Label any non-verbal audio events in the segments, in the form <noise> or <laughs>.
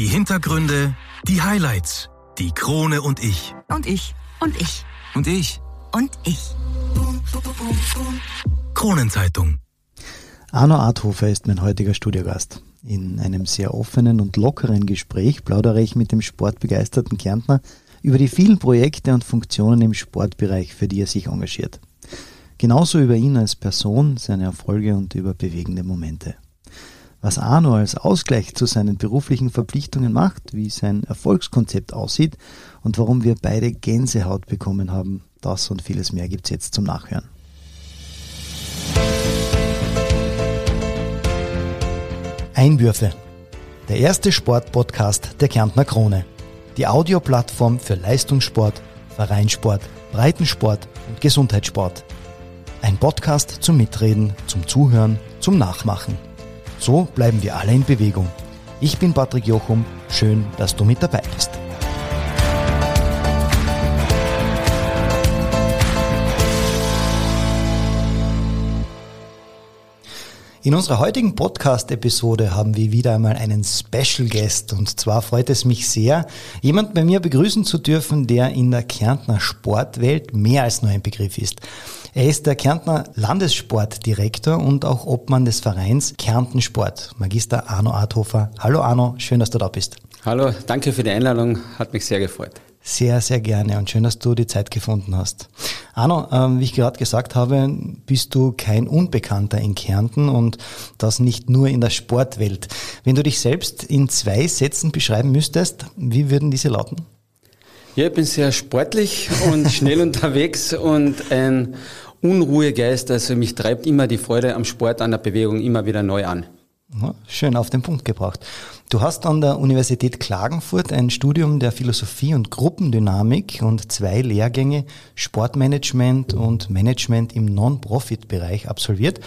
Die Hintergründe, die Highlights, die Krone und ich. Und ich. Und ich. Und ich. Und ich. Kronenzeitung. Arno Arthofer ist mein heutiger Studiogast. In einem sehr offenen und lockeren Gespräch plaudere ich mit dem sportbegeisterten Kärntner über die vielen Projekte und Funktionen im Sportbereich, für die er sich engagiert. Genauso über ihn als Person, seine Erfolge und über bewegende Momente. Was Arno als Ausgleich zu seinen beruflichen Verpflichtungen macht, wie sein Erfolgskonzept aussieht und warum wir beide Gänsehaut bekommen haben, das und vieles mehr gibt's jetzt zum Nachhören. Einwürfe. Der erste Sportpodcast der Kärntner Krone. Die Audioplattform für Leistungssport, Vereinssport, Breitensport und Gesundheitssport. Ein Podcast zum Mitreden, zum Zuhören, zum Nachmachen. So bleiben wir alle in Bewegung. Ich bin Patrick Jochum. Schön, dass du mit dabei bist. In unserer heutigen Podcast-Episode haben wir wieder einmal einen Special Guest und zwar freut es mich sehr, jemanden bei mir begrüßen zu dürfen, der in der Kärntner Sportwelt mehr als nur ein Begriff ist. Er ist der Kärntner Landessportdirektor und auch Obmann des Vereins Kärnten Sport, Magister Arno Arthofer. Hallo Arno, schön, dass du da bist. Hallo, danke für die Einladung, hat mich sehr gefreut. Sehr, sehr gerne und schön, dass du die Zeit gefunden hast. Arno, ähm, wie ich gerade gesagt habe, bist du kein Unbekannter in Kärnten und das nicht nur in der Sportwelt. Wenn du dich selbst in zwei Sätzen beschreiben müsstest, wie würden diese lauten? Ja, ich bin sehr sportlich und <laughs> schnell unterwegs und ein Unruhegeist. Also mich treibt immer die Freude am Sport, an der Bewegung immer wieder neu an. Schön auf den Punkt gebracht. Du hast an der Universität Klagenfurt ein Studium der Philosophie und Gruppendynamik und zwei Lehrgänge Sportmanagement und Management im Non-Profit-Bereich absolviert.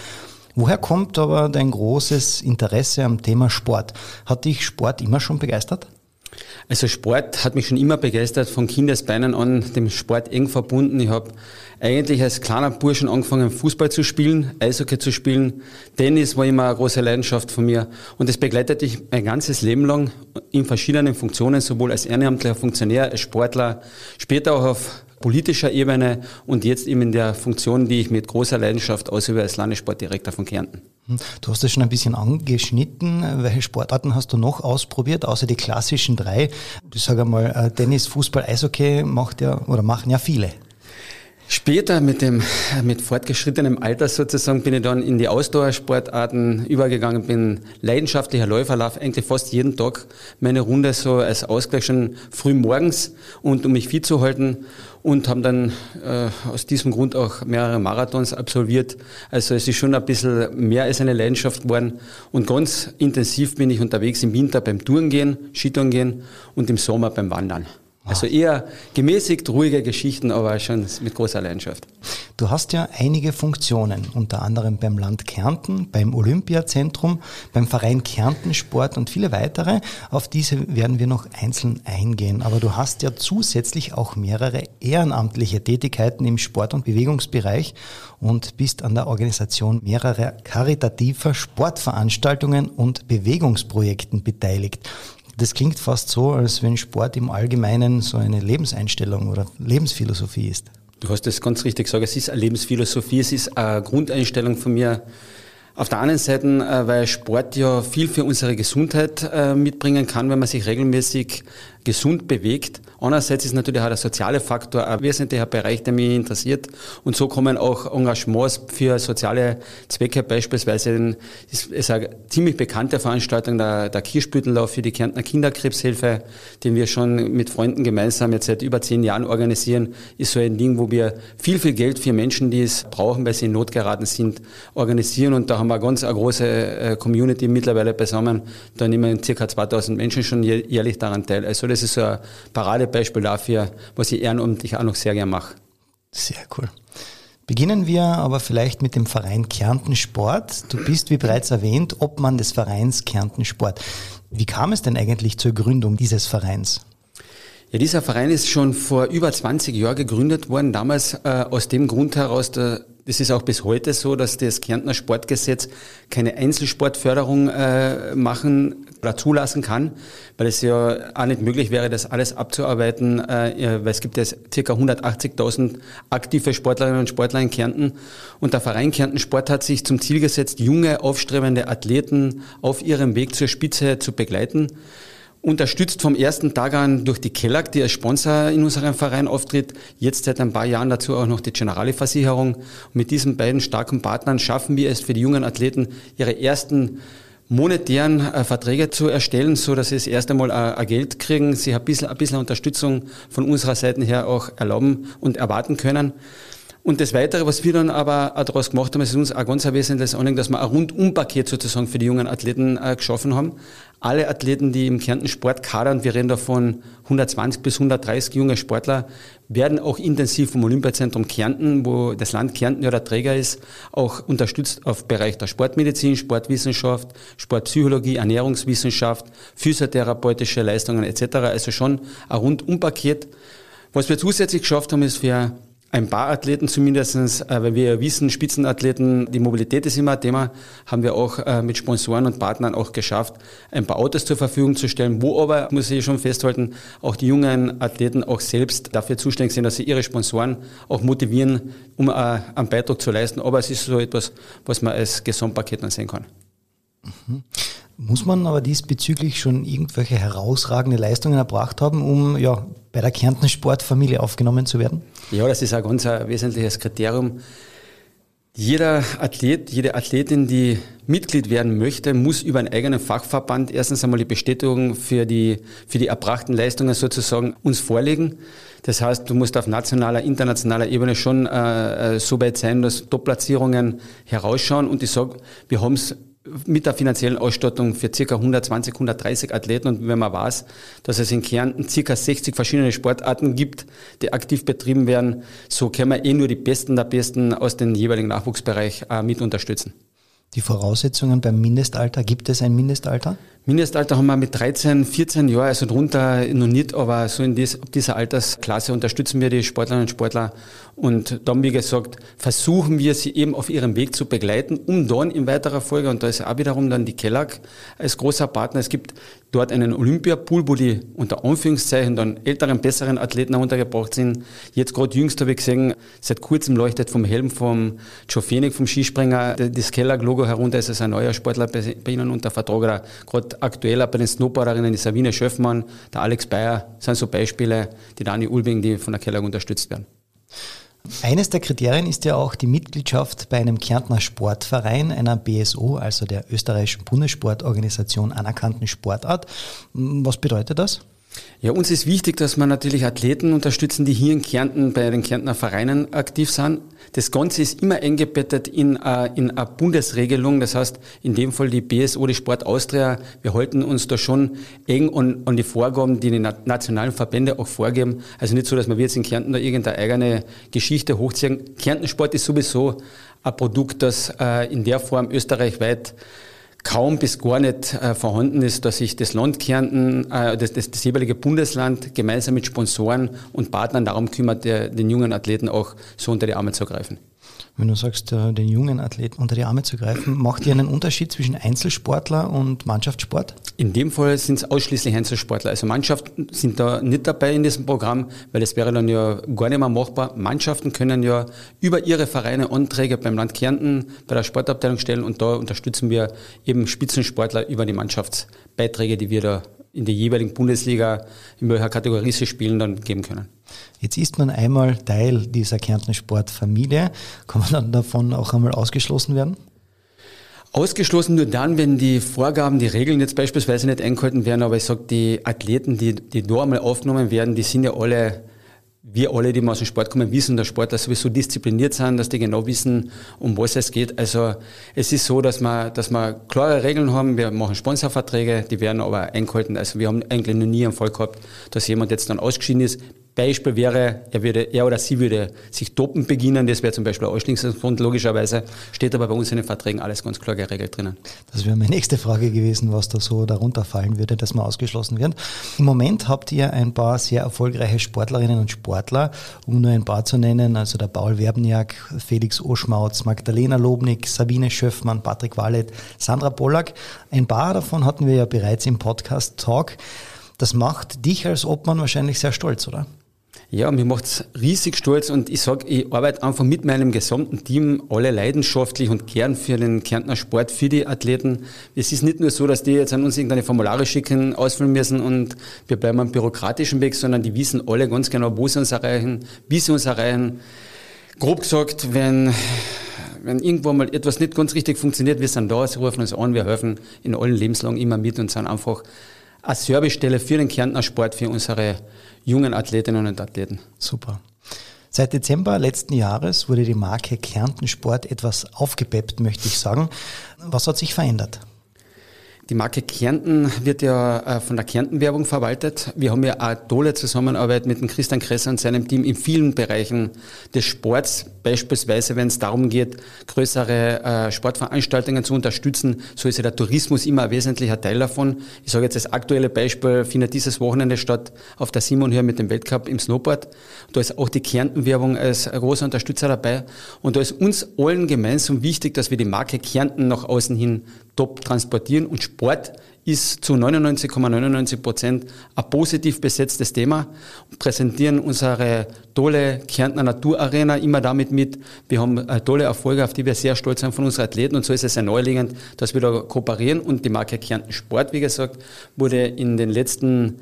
Woher kommt aber dein großes Interesse am Thema Sport? Hat dich Sport immer schon begeistert? Also Sport hat mich schon immer begeistert, von Kindesbeinen an dem Sport eng verbunden. Ich habe eigentlich als kleiner Burschen angefangen, Fußball zu spielen, Eishockey zu spielen. Tennis war immer eine große Leidenschaft von mir. Und das begleitet mich mein ganzes Leben lang in verschiedenen Funktionen, sowohl als ehrenamtlicher Funktionär, als Sportler, später auch auf politischer Ebene und jetzt eben in der Funktion, die ich mit großer Leidenschaft ausübe als Landessportdirektor von Kärnten. Hm. Du hast das schon ein bisschen angeschnitten. Welche Sportarten hast du noch ausprobiert, außer die klassischen drei? Ich sage einmal, äh, Tennis, Fußball, Eishockey macht ja oder machen ja viele. Später mit dem, mit fortgeschrittenem Alter sozusagen bin ich dann in die Ausdauersportarten übergegangen, bin leidenschaftlicher Läufer, laufe eigentlich fast jeden Tag meine Runde so als Ausgleich schon früh morgens und um mich fit zu halten und haben dann äh, aus diesem Grund auch mehrere Marathons absolviert. Also es ist schon ein bisschen mehr als eine Leidenschaft geworden und ganz intensiv bin ich unterwegs im Winter beim Tourengehen, Skitourengehen und im Sommer beim Wandern. Also eher gemäßigt, ruhige Geschichten, aber schon mit großer Leidenschaft. Du hast ja einige Funktionen, unter anderem beim Land Kärnten, beim Olympiazentrum, beim Verein Kärntensport und viele weitere. Auf diese werden wir noch einzeln eingehen. Aber du hast ja zusätzlich auch mehrere ehrenamtliche Tätigkeiten im Sport- und Bewegungsbereich und bist an der Organisation mehrerer karitativer Sportveranstaltungen und Bewegungsprojekten beteiligt. Das klingt fast so, als wenn Sport im Allgemeinen so eine Lebenseinstellung oder Lebensphilosophie ist. Du hast das ganz richtig gesagt. Es ist eine Lebensphilosophie, es ist eine Grundeinstellung von mir. Auf der anderen Seite, äh, weil Sport ja viel für unsere Gesundheit äh, mitbringen kann, wenn man sich regelmäßig gesund bewegt. Andererseits ist natürlich auch der soziale Faktor ein wesentlicher Bereich, der mich interessiert. Und so kommen auch Engagements für soziale Zwecke, beispielsweise ist, ist eine ziemlich bekannte Veranstaltung, der, der Kirschblütenlauf für die Kärntner Kinderkrebshilfe, den wir schon mit Freunden gemeinsam jetzt seit über zehn Jahren organisieren, ist so ein Ding, wo wir viel, viel Geld für Menschen, die es brauchen, weil sie in Not geraten sind, organisieren. Und da haben wir ganz eine große äh, Community mittlerweile beisammen. Da nehmen circa 2000 Menschen schon jährlich daran teil. Also das ist so ein Paradebeispiel dafür, was ich ehrenamtlich auch noch sehr gern mache. Sehr cool. Beginnen wir aber vielleicht mit dem Verein Kärnten Sport. Du bist, wie bereits erwähnt, Obmann des Vereins Kärnten Sport. Wie kam es denn eigentlich zur Gründung dieses Vereins? Ja, dieser Verein ist schon vor über 20 Jahren gegründet worden. Damals äh, aus dem Grund heraus, da, Das ist auch bis heute so, dass das Kärntner Sportgesetz keine Einzelsportförderung äh, machen oder zulassen kann, weil es ja auch nicht möglich wäre, das alles abzuarbeiten, äh, weil es gibt ja ca. 180.000 aktive Sportlerinnen und Sportler in Kärnten und der Verein Kärnten Sport hat sich zum Ziel gesetzt, junge, aufstrebende Athleten auf ihrem Weg zur Spitze zu begleiten unterstützt vom ersten Tag an durch die Kellag, die als Sponsor in unserem Verein auftritt. Jetzt seit ein paar Jahren dazu auch noch die Generali-Versicherung. Mit diesen beiden starken Partnern schaffen wir es für die jungen Athleten, ihre ersten monetären äh, Verträge zu erstellen, so dass sie das erste Mal äh, Geld kriegen, sie ein bisschen, ein bisschen Unterstützung von unserer Seite her auch erlauben und erwarten können. Und das Weitere, was wir dann aber auch daraus gemacht haben, ist uns auch ganz ein wesentliches Anliegen, dass wir ein Rundum-Paket sozusagen für die jungen Athleten äh, geschaffen haben. Alle Athleten, die im Kärnten Sport kadern, wir reden davon 120 bis 130 junge Sportler, werden auch intensiv vom Olympiazentrum Kärnten, wo das Land Kärnten ja der Träger ist, auch unterstützt auf Bereich der Sportmedizin, Sportwissenschaft, Sportpsychologie, Ernährungswissenschaft, physiotherapeutische Leistungen etc. Also schon ein Rundum-Paket. Was wir zusätzlich geschafft haben, ist für ein paar Athleten zumindestens, äh, weil wir ja wissen, Spitzenathleten, die Mobilität ist immer ein Thema, haben wir auch äh, mit Sponsoren und Partnern auch geschafft, ein paar Autos zur Verfügung zu stellen, wo aber, muss ich schon festhalten, auch die jungen Athleten auch selbst dafür zuständig sind, dass sie ihre Sponsoren auch motivieren, um äh, einen Beitrag zu leisten. Aber es ist so etwas, was man als Gesamtpaket dann sehen kann. Mhm. Muss man aber diesbezüglich schon irgendwelche herausragende Leistungen erbracht haben, um ja, bei der Kärntner Sportfamilie aufgenommen zu werden? Ja, das ist ein ganz ein wesentliches Kriterium. Jeder Athlet, jede Athletin, die Mitglied werden möchte, muss über einen eigenen Fachverband erstens einmal die Bestätigung für die, für die erbrachten Leistungen sozusagen uns vorlegen. Das heißt, du musst auf nationaler, internationaler Ebene schon äh, äh so weit sein, dass Top-Platzierungen herausschauen. Und ich sage, wir haben es mit der finanziellen Ausstattung für ca. 120, 130 Athleten und wenn man weiß, dass es in Kärnten ca. 60 verschiedene Sportarten gibt, die aktiv betrieben werden, so können wir eh nur die Besten der Besten aus dem jeweiligen Nachwuchsbereich äh, mit unterstützen. Die Voraussetzungen beim Mindestalter, gibt es ein Mindestalter? Mindestalter haben wir mit 13, 14 Jahren, also drunter noch nicht, aber so in dies, dieser Altersklasse unterstützen wir die Sportlerinnen und Sportler. Und dann, wie gesagt, versuchen wir sie eben auf ihrem Weg zu begleiten, um dann in weiterer Folge, und da ist auch wiederum dann die Kellag als großer Partner, es gibt dort einen Olympiapool, wo die unter Anführungszeichen dann älteren, besseren Athleten untergebracht sind. Jetzt gerade jüngst habe ich gesehen, seit kurzem leuchtet vom Helm vom Joe Fenech, vom Skispringer, das Kellag-Logo herunter, ist es ein neuer Sportler bei Ihnen unter Vertrag. Gerade aktueller bei den Snowboarderinnen, die Sabine Schöffmann, der Alex Bayer, sind so Beispiele, die Dani Ulbing, die von der Keller unterstützt werden. Eines der Kriterien ist ja auch die Mitgliedschaft bei einem Kärntner Sportverein, einer BSO, also der österreichischen Bundessportorganisation anerkannten Sportart. Was bedeutet das? Ja, uns ist wichtig, dass wir natürlich Athleten unterstützen, die hier in Kärnten bei den Kärntner Vereinen aktiv sind. Das Ganze ist immer eingebettet in, äh, in eine Bundesregelung. Das heißt, in dem Fall die BSO, die Sport Austria. Wir halten uns da schon eng an, an die Vorgaben, die die nationalen Verbände auch vorgeben. Also nicht so, dass wir jetzt in Kärnten da irgendeine eigene Geschichte hochziehen. Kärntensport ist sowieso ein Produkt, das äh, in der Form österreichweit kaum bis gar nicht äh, vorhanden ist, dass sich das Land Kärnten, äh, das, das, das, jeweilige Bundesland gemeinsam mit Sponsoren und Partnern darum kümmert, der, den jungen Athleten auch so unter die Arme zu greifen. Wenn du sagst, äh, den jungen Athleten unter die Arme zu greifen, macht ihr einen Unterschied zwischen Einzelsportler und Mannschaftssport? In dem Fall sind es ausschließlich Einzelsportler. Also Mannschaften sind da nicht dabei in diesem Programm, weil das wäre dann ja gar nicht mehr machbar. Mannschaften können ja über ihre Vereine Anträge beim Land Kärnten bei der Sportabteilung stellen und da unterstützen wir eben Spitzensportler über die Mannschaftsbeiträge, die wir da in der jeweiligen Bundesliga, in welcher Kategorie sie spielen, dann geben können. Jetzt ist man einmal Teil dieser Kärntner Sportfamilie. Kann man dann davon auch einmal ausgeschlossen werden? Ausgeschlossen nur dann, wenn die Vorgaben, die Regeln jetzt beispielsweise nicht eingehalten werden, aber ich sage, die Athleten, die, die da einmal aufgenommen werden, die sind ja alle wir alle, die mal aus dem Sport kommen, wissen, dass Sportler sowieso diszipliniert sind, dass die genau wissen, um was es geht. Also es ist so, dass wir, dass wir klare Regeln haben. Wir machen Sponsorverträge, die werden aber eingehalten. Also wir haben eigentlich noch nie einen Fall gehabt, dass jemand jetzt dann ausgeschieden ist. Beispiel wäre, er, würde, er oder sie würde sich dopen beginnen, das wäre zum Beispiel ein Ausschließungsgrund, logischerweise, steht aber bei uns in den Verträgen alles ganz klar geregelt drinnen. Das wäre meine nächste Frage gewesen, was da so darunter fallen würde, dass man ausgeschlossen wird. Im Moment habt ihr ein paar sehr erfolgreiche Sportlerinnen und Sportler, um nur ein paar zu nennen, also der Paul Werbniak, Felix Oschmautz, Magdalena Lobnik, Sabine Schöffmann, Patrick Wallet, Sandra Pollack. Ein paar davon hatten wir ja bereits im Podcast Talk. Das macht dich als Obmann wahrscheinlich sehr stolz, oder? Ja, mir macht's riesig stolz und ich sag, ich arbeite einfach mit meinem gesamten Team alle leidenschaftlich und gern für den Kärntner Sport, für die Athleten. Es ist nicht nur so, dass die jetzt an uns irgendeine Formulare schicken, ausfüllen müssen und wir bleiben am bürokratischen Weg, sondern die wissen alle ganz genau, wo sie uns erreichen, wie sie uns erreichen. Grob gesagt, wenn, wenn irgendwo mal etwas nicht ganz richtig funktioniert, wir sind da, sie rufen uns an, wir helfen in allen Lebenslagen immer mit und sind einfach eine Servicestelle für den Kärntner Sport, für unsere jungen Athletinnen und Athleten. Super. Seit Dezember letzten Jahres wurde die Marke Kärnten Sport etwas aufgepeppt, möchte ich sagen. Was hat sich verändert? Die Marke Kärnten wird ja äh, von der Kärnten-Werbung verwaltet. Wir haben ja eine tolle Zusammenarbeit mit dem Christian Kresser und seinem Team in vielen Bereichen des Sports. Beispielsweise, wenn es darum geht, größere äh, Sportveranstaltungen zu unterstützen, so ist ja der Tourismus immer ein wesentlicher Teil davon. Ich sage jetzt das aktuelle Beispiel, findet dieses Wochenende statt auf der Simonhöhe mit dem Weltcup im Snowboard. Da ist auch die Kärnten-Werbung als großer Unterstützer dabei. Und da ist uns allen gemeinsam wichtig, dass wir die Marke Kärnten nach außen hin top transportieren und Sport ist zu 99,99 Prozent ein positiv besetztes Thema und präsentieren unsere tolle Kärntner Naturarena immer damit mit. Wir haben tolle Erfolge, auf die wir sehr stolz sind von unseren Athleten und so ist es sehr neuliegend, dass wir da kooperieren und die Marke Kärnten Sport, wie gesagt, wurde in den letzten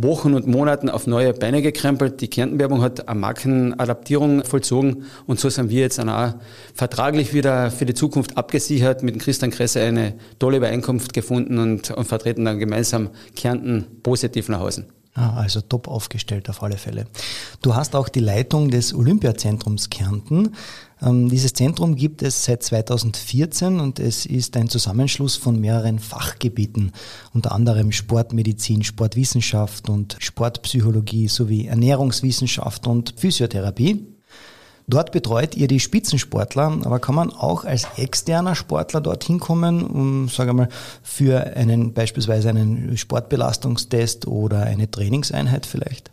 Wochen und Monaten auf neue Beine gekrempelt. Die Kärntenwerbung hat eine Markenadaptierung vollzogen und so sind wir jetzt auch vertraglich wieder für die Zukunft abgesichert, mit Christian Kresse eine tolle Übereinkunft gefunden und, und vertreten dann gemeinsam Kärnten positiv nach außen. Ah, also top aufgestellt auf alle Fälle. Du hast auch die Leitung des Olympiazentrums Kärnten. Ähm, dieses Zentrum gibt es seit 2014 und es ist ein Zusammenschluss von mehreren Fachgebieten, unter anderem Sportmedizin, Sportwissenschaft und Sportpsychologie sowie Ernährungswissenschaft und Physiotherapie. Dort betreut ihr die Spitzensportler, aber kann man auch als externer Sportler dorthin kommen, um, sage mal, für einen beispielsweise einen Sportbelastungstest oder eine Trainingseinheit vielleicht?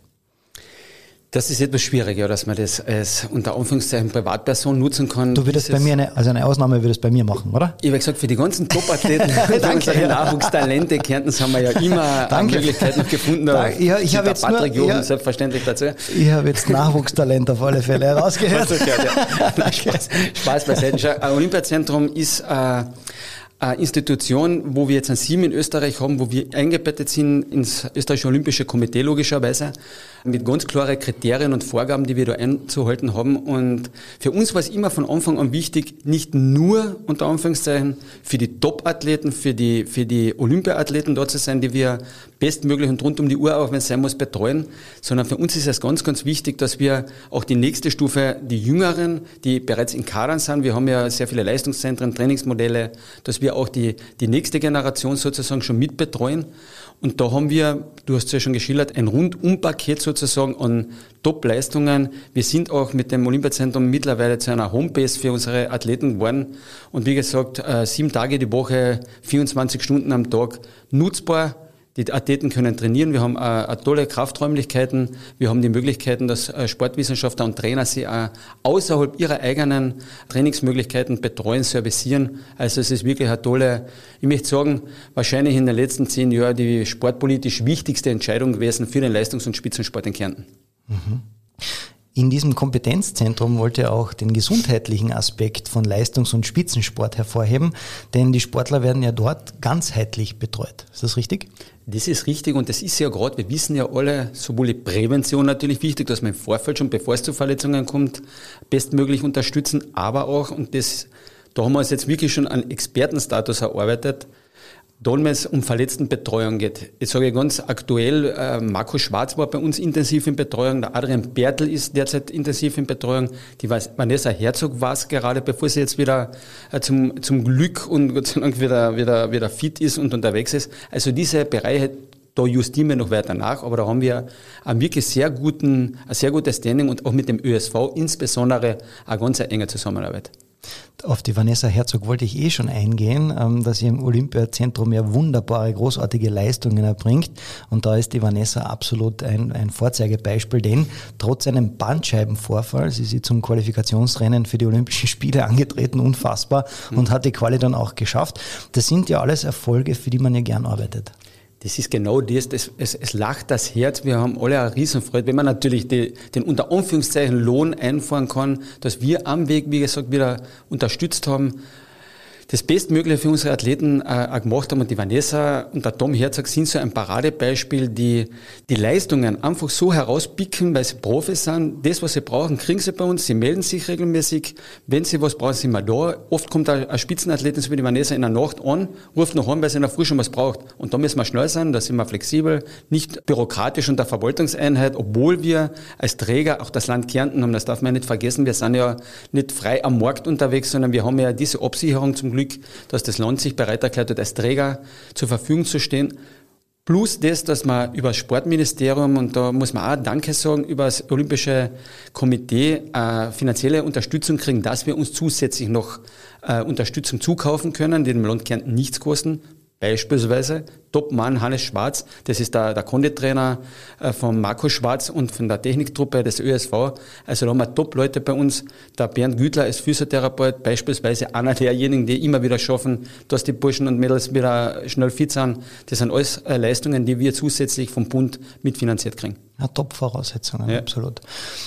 Das ist etwas schwieriger, dass man das als unter Anführungszeichen Privatperson nutzen kann. Du würdest bei mir eine, also eine Ausnahme würdest bei mir machen, oder? Ich habe gesagt, für die ganzen Top-Athleten, <laughs> unsere ja. Nachwuchstalente, Kärntens haben wir ja immer <laughs> eine Möglichkeit noch gefunden. Da ich, ich habe jetzt Patrick nur, Jochen selbstverständlich dazu. Ich habe jetzt Nachwuchstalent auf alle Fälle <laughs> herausgehört. ja. Spaß, Spaß beiseite. Olympiazentrum ist äh, Institution, wo wir jetzt ein Sieben in Österreich haben, wo wir eingebettet sind ins österreichische Olympische Komitee logischerweise, mit ganz klaren Kriterien und Vorgaben, die wir da einzuhalten haben. Und für uns war es immer von Anfang an wichtig, nicht nur unter Anführungszeichen für die Top-Athleten, für die, für die Olympiathleten dort zu sein, die wir bestmöglich und rund um die Uhr, auch wenn es sein muss, betreuen, sondern für uns ist es ganz, ganz wichtig, dass wir auch die nächste Stufe, die Jüngeren, die bereits in Kadern sind, wir haben ja sehr viele Leistungszentren, Trainingsmodelle, dass wir auch die, die nächste Generation sozusagen schon mitbetreuen. Und da haben wir, du hast es ja schon geschildert, ein Rundumpaket sozusagen an Top-Leistungen. Wir sind auch mit dem Olympiazentrum mittlerweile zu einer Homebase für unsere Athleten geworden. Und wie gesagt, äh, sieben Tage die Woche, 24 Stunden am Tag nutzbar die Athleten können trainieren. Wir haben äh, tolle Krafträumlichkeiten. Wir haben die Möglichkeiten, dass äh, Sportwissenschaftler und Trainer sie äh, außerhalb ihrer eigenen Trainingsmöglichkeiten betreuen, servicieren. Also es ist wirklich eine tolle, ich möchte sagen, wahrscheinlich in den letzten zehn Jahren die sportpolitisch wichtigste Entscheidung gewesen für den Leistungs- und Spitzensport in Kärnten. Mhm. In diesem Kompetenzzentrum wollte er auch den gesundheitlichen Aspekt von Leistungs- und Spitzensport hervorheben, denn die Sportler werden ja dort ganzheitlich betreut. Ist das richtig? Das ist richtig und das ist ja gerade, wir wissen ja alle, sowohl die Prävention natürlich wichtig, dass man im Vorfeld schon, bevor es zu Verletzungen kommt, bestmöglich unterstützen, aber auch, und das, da haben wir uns jetzt wirklich schon einen Expertenstatus erarbeitet, wenn es um Verletztenbetreuung geht. Ich sage ganz aktuell, äh, Marco Schwarz war bei uns intensiv in Betreuung, der Adrian Bertel ist derzeit intensiv in Betreuung, die Vanessa Herzog war es gerade, bevor sie jetzt wieder äh, zum, zum Glück und <laughs> Gott sei Dank wieder, wieder, wieder fit ist und unterwegs ist. Also diese Bereiche Da justieren wir noch weiter nach, aber da haben wir einen wirklich sehr guten, ein sehr gutes Standing und auch mit dem ÖSV insbesondere eine ganz enge Zusammenarbeit. Auf die Vanessa Herzog wollte ich eh schon eingehen, ähm, dass sie im Olympiazentrum ja wunderbare, großartige Leistungen erbringt. Und da ist die Vanessa absolut ein, ein Vorzeigebeispiel, denn trotz einem Bandscheibenvorfall, sie ist zum Qualifikationsrennen für die Olympischen Spiele angetreten, unfassbar, mhm. und hat die Quali dann auch geschafft. Das sind ja alles Erfolge, für die man ja gern arbeitet. Das ist genau das, das es, es, lacht das Herz. Wir haben alle eine Riesenfreude, wenn man natürlich die, den unter Anführungszeichen Lohn einfahren kann, dass wir am Weg, wie gesagt, wieder unterstützt haben das Bestmögliche für unsere Athleten äh, gemacht haben. Und die Vanessa und der Tom Herzog sind so ein Paradebeispiel, die die Leistungen einfach so herauspicken, weil sie Profis sind. Das, was sie brauchen, kriegen sie bei uns. Sie melden sich regelmäßig. Wenn sie was brauchen, sind wir da. Oft kommt ein Spitzenathletin so wie die Vanessa in der Nacht an, ruft noch an, weil sie in der Früh schon was braucht. Und da müssen wir schnell sein, da sind wir flexibel, nicht bürokratisch und der Verwaltungseinheit, obwohl wir als Träger auch das Land Kärnten haben. Das darf man nicht vergessen. Wir sind ja nicht frei am Markt unterwegs, sondern wir haben ja diese Absicherung zum Glück, dass das Land sich bereit erklärt hat, als Träger zur Verfügung zu stehen. Plus das, dass man über das Sportministerium, und da muss man auch Danke sagen, über das Olympische Komitee äh, finanzielle Unterstützung kriegen, dass wir uns zusätzlich noch äh, Unterstützung zukaufen können, die dem Land Kärnten nichts kosten. Beispielsweise Topmann Hannes Schwarz, das ist der, der Konditrainer äh, von Marco Schwarz und von der Techniktruppe des ÖSV. Also da haben wir Top-Leute bei uns. Der Bernd Gütler als Physiotherapeut, beispielsweise einer derjenigen, die immer wieder schaffen, dass die Burschen und Mädels wieder schnell fit sind. Das sind alles äh, Leistungen, die wir zusätzlich vom Bund mitfinanziert kriegen. Ja, Top-Voraussetzungen, ja. absolut.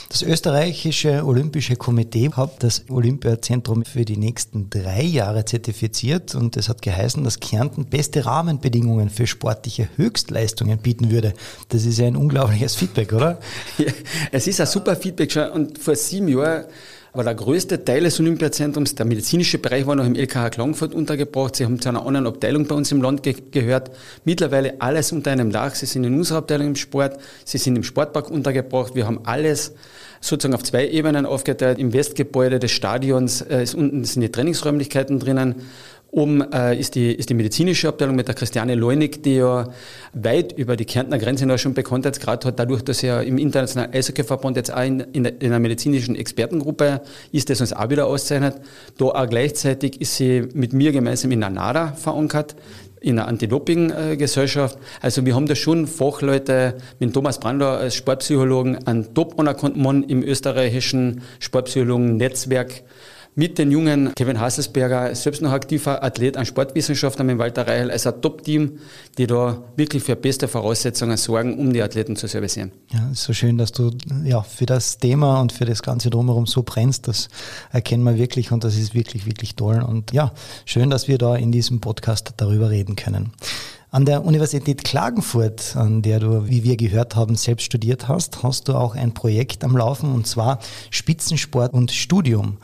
Das österreichische Olympische Komitee hat das Olympiazentrum für die nächsten drei Jahre zertifiziert und es hat geheißen, dass Kärnten beste Rahmenbedingungen für sportliche Höchstleistungen bieten würde. Das ist ja ein unglaubliches Feedback, oder? <laughs> Ja, es ist ein super Feedback schon und vor sieben Jahren war der größte Teil des Olympiazentrums, der medizinische Bereich war noch im LKH Klagenfurt untergebracht. Sie haben zu einer anderen Abteilung bei uns im Land ge gehört. Mittlerweile alles unter einem Dach. Sie sind in unserer Abteilung im Sport, Sie sind im Sportpark untergebracht. Wir haben alles sozusagen auf zwei Ebenen aufgeteilt. Im Westgebäude des Stadions äh, ist unten sind die Trainingsräumlichkeiten drinnen Oben äh, ist, die, ist die medizinische Abteilung mit der Christiane Leunig, die ja weit über die Kärntner Grenze hinaus schon Bekanntheitsgrad hat, dadurch, dass er im Internationalen Eishockeyverband jetzt auch in, in, in einer medizinischen Expertengruppe ist, das uns auch wieder auszeichnet. Da auch gleichzeitig ist sie mit mir gemeinsam in der NADA verankert, in einer Anti-Doping-Gesellschaft. Also wir haben da schon Fachleute mit Thomas Brandler als Sportpsychologen, einen top anerkannten Mann im österreichischen Sportpsychologen-Netzwerk, mit den jungen Kevin Hasselsberger, selbst noch aktiver Athlet an Sportwissenschaften mit Walter Reichel, als ein Top-Team, die da wirklich für beste Voraussetzungen sorgen, um die Athleten zu servicieren. Ja, ist so schön, dass du ja für das Thema und für das Ganze drumherum so brennst. Das erkennen wir wirklich und das ist wirklich, wirklich toll. Und ja, schön, dass wir da in diesem Podcast darüber reden können. An der Universität Klagenfurt, an der du, wie wir gehört haben, selbst studiert hast, hast du auch ein Projekt am Laufen und zwar Spitzensport und Studium.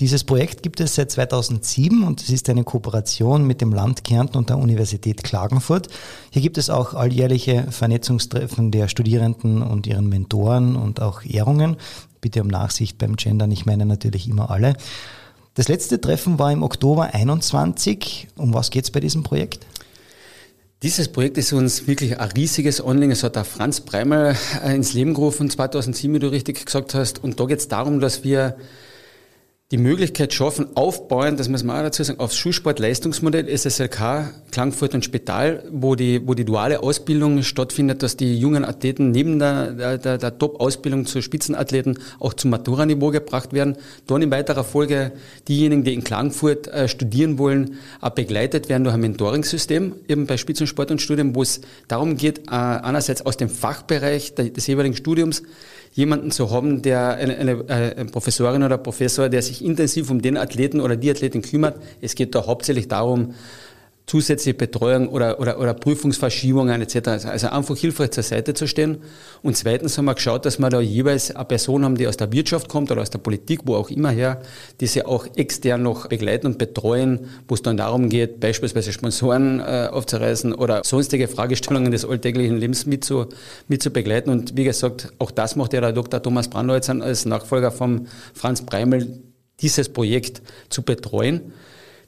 Dieses Projekt gibt es seit 2007 und es ist eine Kooperation mit dem Land Kärnten und der Universität Klagenfurt. Hier gibt es auch alljährliche Vernetzungstreffen der Studierenden und ihren Mentoren und auch Ehrungen. Bitte um Nachsicht beim Gendern, ich meine natürlich immer alle. Das letzte Treffen war im Oktober 21. Um was geht es bei diesem Projekt? Dieses Projekt ist uns wirklich ein riesiges Anliegen. Es hat auch Franz Breimer ins Leben gerufen 2007, wie du richtig gesagt hast. Und da geht es darum, dass wir die Möglichkeit schaffen, aufbauen, das muss man auch dazu sagen, aufs Schulsportleistungsmodell SSLK, Klangfurt und Spital, wo die, wo die duale Ausbildung stattfindet, dass die jungen Athleten neben der, der, der Top-Ausbildung zu Spitzenathleten auch zum Matura-Niveau gebracht werden. Dann in weiterer Folge diejenigen, die in Klagenfurt äh, studieren wollen, auch begleitet werden durch ein Mentoring-System, eben bei Spitzensport und Studium, wo es darum geht, äh, einerseits aus dem Fachbereich des jeweiligen Studiums jemanden zu haben, der eine, eine, äh, eine Professorin oder Professor, der sich intensiv um den Athleten oder die Athletin kümmert. Es geht da hauptsächlich darum, zusätzliche Betreuung oder, oder, oder Prüfungsverschiebungen etc. Also einfach hilfreich zur Seite zu stehen. Und zweitens haben wir geschaut, dass wir da jeweils eine Person haben, die aus der Wirtschaft kommt oder aus der Politik, wo auch immer her, die sie auch extern noch begleiten und betreuen, wo es dann darum geht, beispielsweise Sponsoren äh, aufzureißen oder sonstige Fragestellungen des alltäglichen Lebens mit zu, mit zu begleiten. Und wie gesagt, auch das macht ja der Dr. Thomas Brandholz als Nachfolger von Franz Breimel, dieses Projekt zu betreuen.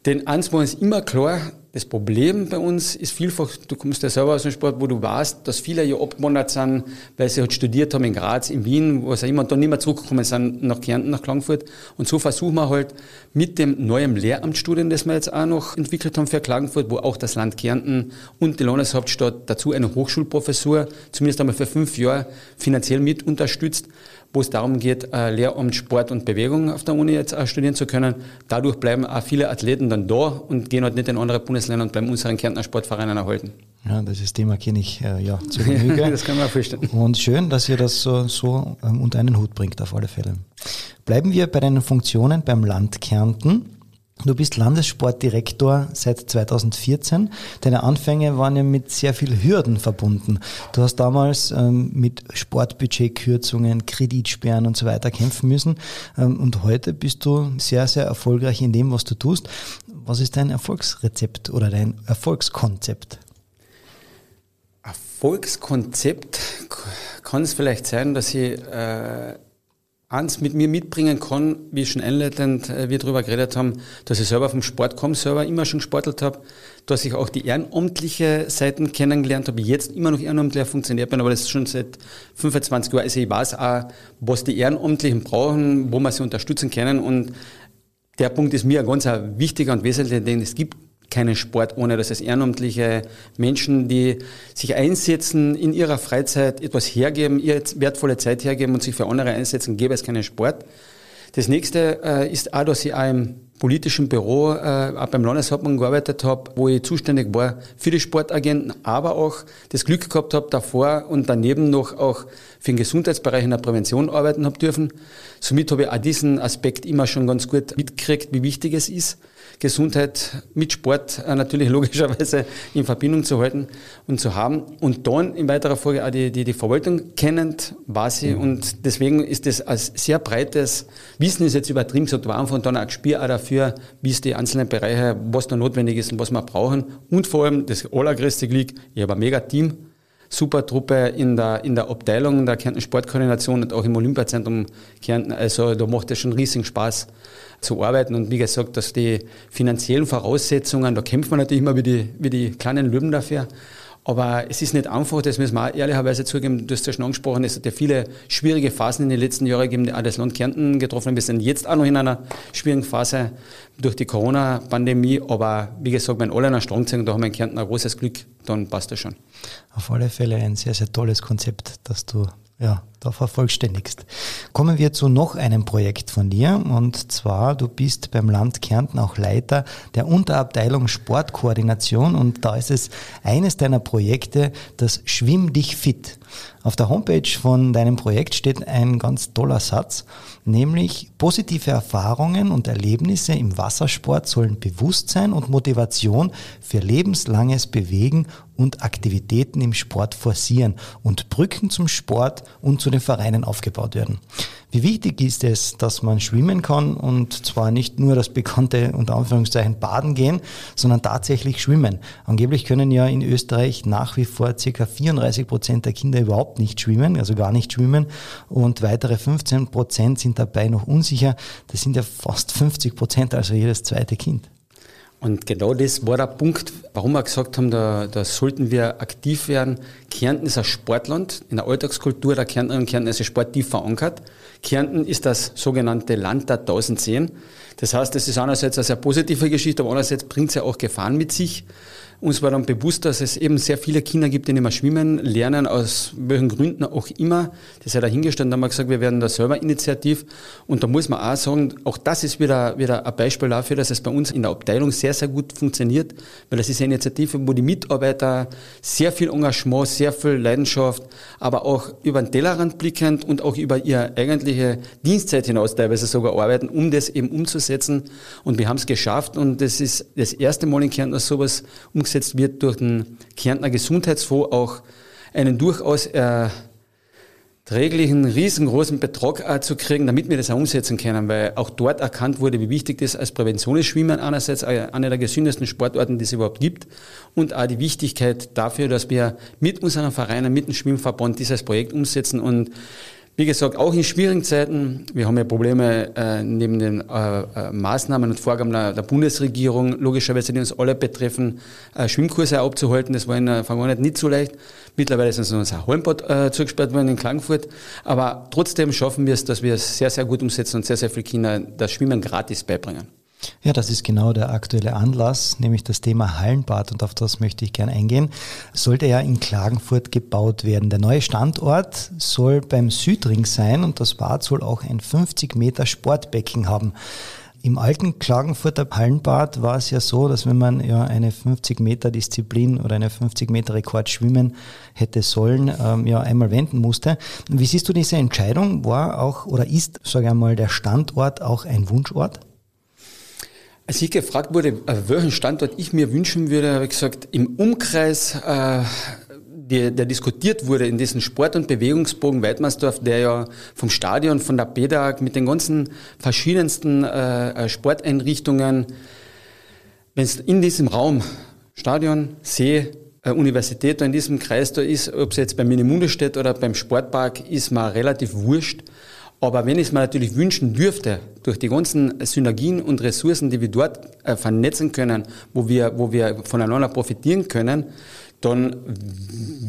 Denn eins war uns immer klar, das Problem bei uns ist vielfach, du kommst ja selber aus dem Sport, wo du weißt, dass viele ja abgewandert sind, weil sie halt studiert haben in Graz, in Wien, was auch immer, und dann nicht mehr zurückgekommen sind nach Kärnten, nach Klagenfurt. Und so versuchen wir halt mit dem neuen Lehramtsstudien, das wir jetzt auch noch entwickelt haben für Klagenfurt, wo auch das Land Kärnten und die Landeshauptstadt dazu eine Hochschulprofessur, zumindest einmal für fünf Jahre, finanziell mit unterstützt, wo es darum geht, äh, Lehramt Sport und Bewegung auf der Uni jetzt äh, studieren zu können. Dadurch bleiben auch viele Athleten dann da und gehen halt nicht in andere Bundesländer und bleiben unseren Kärntner Sportvereinen erhalten. Ja, das Thema kenne ich äh, ja zu <laughs> Genüge. das kann man vorstellen. Und schön, dass ihr das so, so ähm, unter einen Hut bringt, auf alle Fälle. Bleiben wir bei deinen Funktionen beim Land Kärnten. Du bist Landessportdirektor seit 2014. Deine Anfänge waren ja mit sehr viel Hürden verbunden. Du hast damals ähm, mit Sportbudgetkürzungen, Kreditsperren und so weiter kämpfen müssen. Ähm, und heute bist du sehr, sehr erfolgreich in dem, was du tust. Was ist dein Erfolgsrezept oder dein Erfolgskonzept? Erfolgskonzept kann es vielleicht sein, dass ich äh, eins mit mir mitbringen kann, wie schon einleitend äh, wir darüber geredet haben, dass ich selber vom Sport komme, selber immer schon gesportelt habe, dass ich auch die ehrenamtliche Seiten kennengelernt habe, jetzt immer noch ehrenamtlich funktioniert bin, aber das ist schon seit 25 Jahren. Also ich weiß auch, was die Ehrenamtlichen brauchen, wo man sie unterstützen können und der Punkt ist mir ein ganz wichtiger und wesentlicher, denn es gibt keinen Sport ohne, dass es ehrenamtliche Menschen, die sich einsetzen, in ihrer Freizeit etwas hergeben, ihre wertvolle Zeit hergeben und sich für andere einsetzen, gäbe es keinen Sport. Das nächste äh, ist auch, dass ich auch im politischen Büro, äh, auch beim Landeshauptmann gearbeitet habe, wo ich zuständig war für die Sportagenten, aber auch das Glück gehabt habe, davor und daneben noch auch für den Gesundheitsbereich in der Prävention arbeiten habe dürfen. Somit habe ich auch diesen Aspekt immer schon ganz gut mitgekriegt, wie wichtig es ist. Gesundheit mit Sport äh, natürlich <laughs> logischerweise in Verbindung zu halten und zu haben. Und dann in weiterer Folge auch die, die, die Verwaltung kennend war sie. Mhm. Und deswegen ist das als sehr breites Wissen, ist jetzt übertrieben gesagt, war einfach dann auch Gespür auch dafür, wie es die einzelnen Bereiche, was da notwendig ist und was wir brauchen. Und vor allem das allergrößte Glück, ich habe ein mega Team super Truppe in der, in der Abteilung der Kärnten Sportkoordination und auch im Olympiazentrum Kärnten. Also da macht es schon riesigen Spaß zu arbeiten. Und wie gesagt, dass die finanziellen Voraussetzungen, da kämpft man natürlich immer wie die, wie die kleinen Löwen dafür. Aber es ist nicht einfach, das müssen wir auch ehrlicherweise zugeben. Du hast ja schon angesprochen, es hat ja viele schwierige Phasen in den letzten Jahren gegeben, die auch das Land Kärnten getroffen haben. Wir sind jetzt auch noch in einer schwierigen Phase durch die Corona-Pandemie. Aber wie gesagt, wenn alle einen Strang ziehen, da haben wir in Kärnten ein großes Glück, dann passt das schon. Auf alle Fälle ein sehr, sehr tolles Konzept, das du ja, da vervollständigst. Kommen wir zu noch einem Projekt von dir und zwar du bist beim Land Kärnten auch Leiter der Unterabteilung Sportkoordination und da ist es eines deiner Projekte, das Schwimm dich fit. Auf der Homepage von deinem Projekt steht ein ganz toller Satz, nämlich positive Erfahrungen und Erlebnisse im Wassersport sollen Bewusstsein und Motivation für lebenslanges Bewegen und Aktivitäten im Sport forcieren und Brücken zum Sport und zu den Vereinen aufgebaut werden. Wie wichtig ist es, dass man schwimmen kann und zwar nicht nur das bekannte unter Anführungszeichen Baden gehen, sondern tatsächlich schwimmen. Angeblich können ja in Österreich nach wie vor circa 34 Prozent der Kinder überhaupt nicht schwimmen, also gar nicht schwimmen und weitere 15 Prozent sind dabei noch unsicher. Das sind ja fast 50 Prozent, also jedes zweite Kind. Und genau das war der Punkt, warum wir gesagt haben, da, da sollten wir aktiv werden. Kärnten ist ein Sportland. In der Alltagskultur der Kärntnerinnen und Kärntner ist Sport tief verankert. Kärnten ist das sogenannte Land der tausend Seen. Das heißt, es ist einerseits eine sehr positive Geschichte, aber andererseits bringt es ja auch Gefahren mit sich. Uns war dann bewusst, dass es eben sehr viele Kinder gibt, die nicht mehr schwimmen lernen, aus welchen Gründen auch immer. Das sei dahingestellt. Da haben wir gesagt, wir werden da selber initiativ. Und da muss man auch sagen, auch das ist wieder, wieder ein Beispiel dafür, dass es bei uns in der Abteilung sehr, sehr gut funktioniert. Weil das ist eine Initiative, wo die Mitarbeiter sehr viel Engagement, sehr viel Leidenschaft, aber auch über den Tellerrand blickend und auch über ihre eigentliche Dienstzeit hinaus teilweise sogar arbeiten, um das eben umzusetzen. Und wir haben es geschafft. Und das ist das erste Mal in Kärnten, dass sowas umgesetzt umgesetzt wird, durch den Kärntner Gesundheitsfonds auch einen durchaus erträglichen, riesengroßen Betrag äh, zu kriegen, damit wir das auch umsetzen können, weil auch dort erkannt wurde, wie wichtig das als Prävention ist. Schwimmen einerseits äh, einer der gesündesten Sportarten, die es überhaupt gibt und auch die Wichtigkeit dafür, dass wir mit unseren Vereinen, mit dem Schwimmverband dieses Projekt umsetzen und Wie gesagt, auch in schwierigen Zeiten. Wir haben ja Probleme äh, neben den äh, äh, Maßnahmen und Vorgaben der, der, Bundesregierung, logischerweise, die uns alle betreffen, äh, Schwimmkurse abzuhalten. Das war in der Vergangenheit nicht so leicht. Mittlerweile ist uns unser Hallenbad äh, zugesperrt worden in Klagenfurt. Aber trotzdem schaffen wir es, dass wir es sehr, sehr gut umsetzen und sehr, sehr viele Kinder das Schwimmen gratis beibringen. Ja, das ist genau der aktuelle Anlass, nämlich das Thema Hallenbad und auf das möchte ich gerne eingehen. Sollte ja in Klagenfurt gebaut werden. Der neue Standort soll beim Südring sein und das Bad soll auch ein 50 Meter Sportbecken haben. Im alten Klagenfurter Hallenbad war es ja so, dass wenn man ja eine 50 Meter Disziplin oder eine 50 Meter Rekord schwimmen hätte sollen, ähm, ja einmal wenden musste. Wie siehst du diese Entscheidung? War auch oder ist, sage ich einmal, der Standort auch ein Wunschort? Als ich gefragt wurde, äh, welchen Standort ich mir wünschen würde, habe ich gesagt, im Umkreis, äh, der, der diskutiert wurde in diesem Sport- und Bewegungsbogen Weidmannsdorf, der ja vom Stadion, von der PEDAG mit den ganzen verschiedensten äh, äh Sporteinrichtungen, wenn es in diesem Raum, Stadion, See, äh, Universität da in diesem Kreis da ist, ob es jetzt beim Minimunde steht oder beim Sportpark, ist mir relativ wurscht. Aber wenn ich es mir natürlich wünschen dürfte, durch die ganzen Synergien und Ressourcen, die wir dort äh, vernetzen können, wo wir, wo wir voneinander profitieren können, dann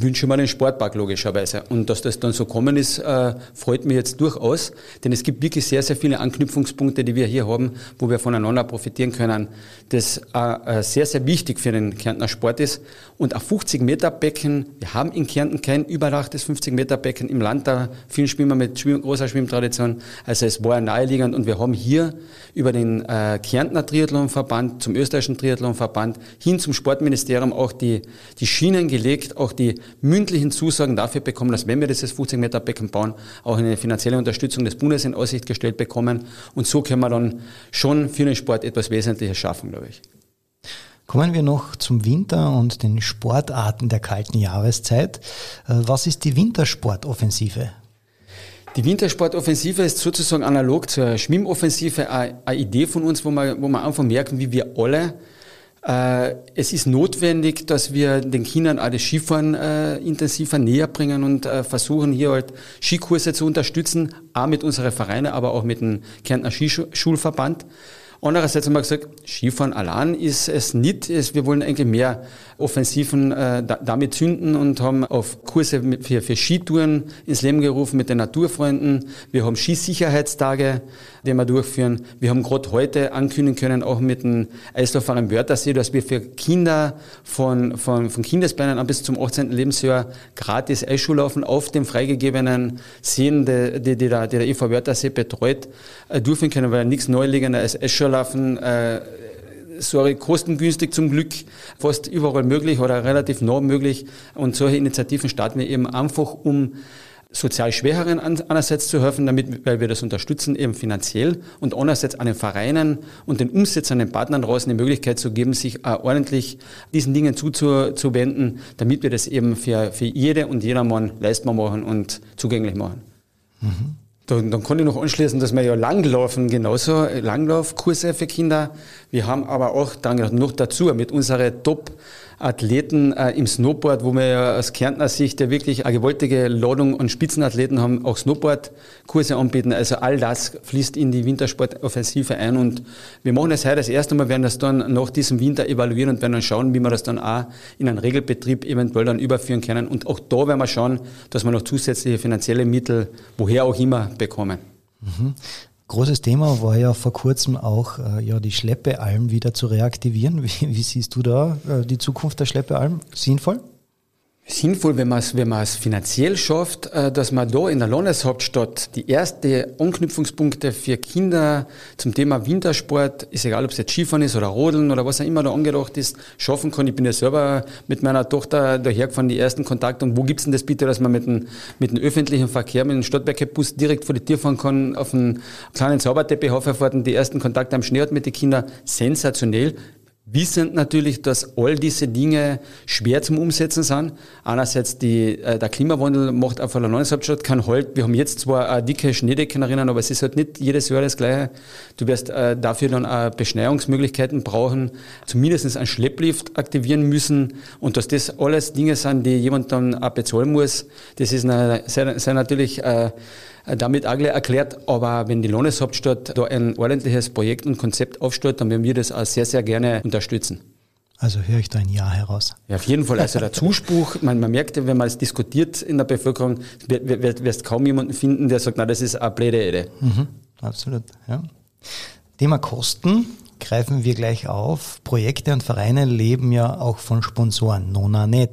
wünsche ich mir den Sportpark logischerweise. Und dass das dann so kommen ist, äh, freut mich jetzt durchaus, denn es gibt wirklich sehr, sehr viele Anknüpfungspunkte, die wir hier haben, wo wir voneinander profitieren können. Das äh, äh sehr, sehr wichtig für den Kärntner Sport ist. Und ein 50-Meter-Becken, wir haben in Kärnten kein überdachtes 50-Meter-Becken im Land da vielen Schwimmer mit großer Schwimmtradition. Also es war naheliegend und wir haben hier über den äh, Kärntner Triathlonverband zum österreichischen Triathlonverband hin zum Sportministerium auch die, die Schienen gelegt, auch die mündlichen Zusagen dafür bekommen, dass wenn wir dieses 50 Meter Becken bauen, auch eine finanzielle Unterstützung des Bundes in Aussicht gestellt bekommen. Und so können wir dann schon für den Sport etwas Wesentliches schaffen, glaube ich. Kommen wir noch zum Winter und den Sportarten der kalten Jahreszeit. Äh, was ist die Wintersportoffensive? Die Wintersportoffensive ist sozusagen analog zur Schwimmoffensive eine Idee von uns, wo wir, wo wir einfach merken, wie wir alle es ist notwendig, dass wir den Kindern das Skifahren äh, intensiver näher bringen und äh, versuchen hier halt Skikurse zu unterstützen, auch mit unseren Vereinen, aber auch mit dem Kärntner Skischulverband. Andererseits haben wir gesagt, Skifahren allein ist es nicht. Wir wollen eigentlich mehr Offensiven äh, damit zünden und haben auf Kurse für, Skitouren ins Leben gerufen mit den Naturfreunden. Wir haben Skisicherheitstage, die wir durchführen. Wir haben gerade heute ankündigen können, auch mit dem Eislaufverein am Wörthersee, dass wir für Kinder von, von, von Kindesbeinen an bis zum 18. Lebensjahr gratis Eisschuhlaufen auf dem freigegebenen Seen, die, die, die, der, die der EV Wörthersee betreut, äh, durchführen können, weil nichts Neuliegender als Eisschuhlaufen äh, sorry, kostengünstig zum Glück fast überall möglich oder relativ nah möglich. Und solche Initiativen starten wir eben einfach, um sozial Schwächeren einerseits zu helfen, damit, weil wir das unterstützen, eben finanziell und andererseits an den Vereinen und den Umsetzern, den Partnern draußen die Möglichkeit zu geben, sich ordentlich diesen Dingen zuzuwenden, damit wir das eben für, für jede und jedermann leistbar machen und zugänglich machen. Mhm. Dann, dann kann ich noch anschließen, dass wir ja Langlaufen genauso, Langlaufkurse für Kinder. Wir haben aber auch dann noch dazu mit unseren Top- Athleten äh, im Snowboard, wo wir ja aus Kärntner Sicht ja wirklich eine gewaltige Ladung an Spitzenathleten haben, auch Snowboard-Kurse anbieten. Also all das fließt in die Wintersportoffensive ein und wir machen das heute das erste Mal, werden das dann nach diesem Winter evaluieren und werden dann schauen, wie wir das dann auch in einen Regelbetrieb eventuell dann überführen können. Und auch da werden wir schauen, dass wir noch zusätzliche finanzielle Mittel, woher auch immer, bekommen. Mhm. Großes Thema war ja vor kurzem auch äh, ja, die Schleppealm wieder zu reaktivieren. Wie, wie siehst du da äh, die Zukunft der Schleppealm? Sinnvoll? Sinnvoll, wenn man es wenn es finanziell schafft, äh, dass man da in der Landeshauptstadt die erste Anknüpfungspunkte für Kinder zum Thema Wintersport, ist egal, ob es jetzt Skifahren ist oder Rodeln oder was auch immer da angedacht ist, schaffen kann. Ich bin ja selber mit meiner Tochter dahergefahren, die ersten Kontakte. Und wo gibt's denn das bitte, dass man mit dem, mit dem öffentlichen Verkehr, mit dem Stadtwerkebus direkt vor die Tür fahren kann, auf einen kleinen Zauberteppich hochfahren, die ersten Kontakte am Schnee hat mit den Kindern. Sensationell Wissend natürlich, dass all diese Dinge schwer zum Umsetzen sind. Einerseits die, äh, der Klimawandel macht auf der Landeshauptstadt keinen Halt. Wir haben jetzt zwar eine dicke Schneedecken erinnern, aber es ist halt nicht jedes Jahr das Gleiche. Du wirst äh, dafür dann auch Beschneiungsmöglichkeiten brauchen, zumindest einen Schlepplift aktivieren müssen und dass das alles Dinge sind, die jemand dann auch bezahlen muss, das ist eine, sehr, sehr natürlich äh, damit auch erklärt. Aber wenn die Landeshauptstadt da ein ordentliches Projekt und Konzept aufstellt, dann werden wir das auch sehr, sehr gerne unterstützen. Also höre ich da ein Ja heraus. Ja, auf jeden Fall. Also der <laughs> Zuspruch, man, man merkt, wenn man es diskutiert in der Bevölkerung, wirst, wirst kaum jemanden finden, der sagt, na, das ist eine blöde Idee. Mhm, absolut, ja. Thema Kosten greifen wir gleich auf. Projekte und Vereine leben ja auch von Sponsoren. Nona nicht.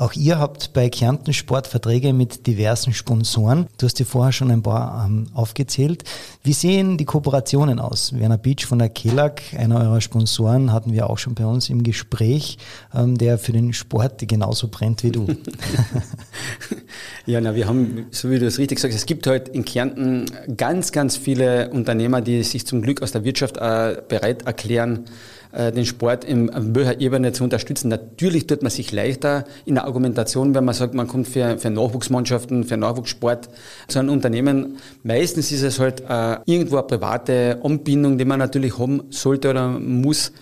Auch ihr habt bei Kärnten Sport Verträge mit diversen Sponsoren. Du hast dir vorher schon ein paar ähm, aufgezählt. Wie sehen die Kooperationen aus? Werner Beach von der Kelag, einer eurer Sponsoren, hatten wir auch schon bei uns im Gespräch, ähm, der für den Sport genauso brennt wie du. <laughs> ja, na, wir haben, so wie du es richtig sagst, es gibt heute halt in Kärnten ganz, ganz viele Unternehmer, die sich zum Glück aus der Wirtschaft äh, bereit erklären, den Sport auf welcher Ebene zu unterstützen. Natürlich tut man sich leichter in der Argumentation, wenn man sagt, man kommt für, für Nachwuchsmannschaften, für Nachwuchssport zu einem Unternehmen. Meistens ist es halt äh, irgendwo eine private Anbindung, die man natürlich haben sollte oder muss.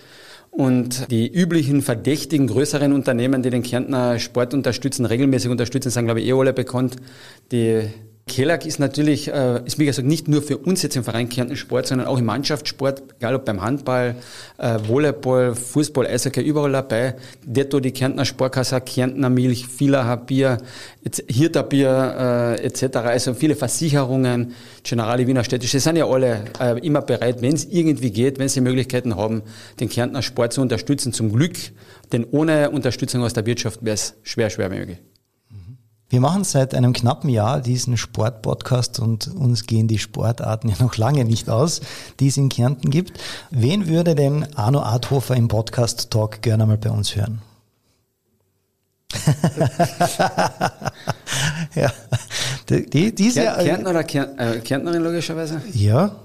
Und die üblichen verdächtigen größeren Unternehmen, die den Kärntner Sport unterstützen, regelmäßig unterstützen, sind, glaube ich, eh alle bekannt. Die Kellag ist natürlich, äh, ist wie gesagt nicht nur für uns jetzt im Verein Kärnten Sport, sondern auch im Mannschaftssport, egal ob beim Handball, äh, Volleyball, Fußball, Eishockey, überall dabei. Detto die Kärntner Sportkasse, Kärntner Milch, Villacher Bier, Hirter Bier äh, etc. Also viele Versicherungen, Generali Wiener Städtische, sind ja alle äh, immer bereit, wenn es irgendwie geht, wenn sie Möglichkeiten haben, den Kärntner Sport zu unterstützen. Zum Glück, denn ohne Unterstützung aus der Wirtschaft wäre es schwer, schwer möglich. Wir machen seit einem knappen Jahr diesen Sportpodcast und uns gehen die Sportarten <laughs> ja noch lange nicht aus, die es in Kärnten gibt. Wen würde denn Arno Arthofer im Podcast Talk gerne mal bei uns hören? <laughs> ja. Die, diese, Kärntner oder Kärnt, äh, Kärntnerin logischerweise? Ja.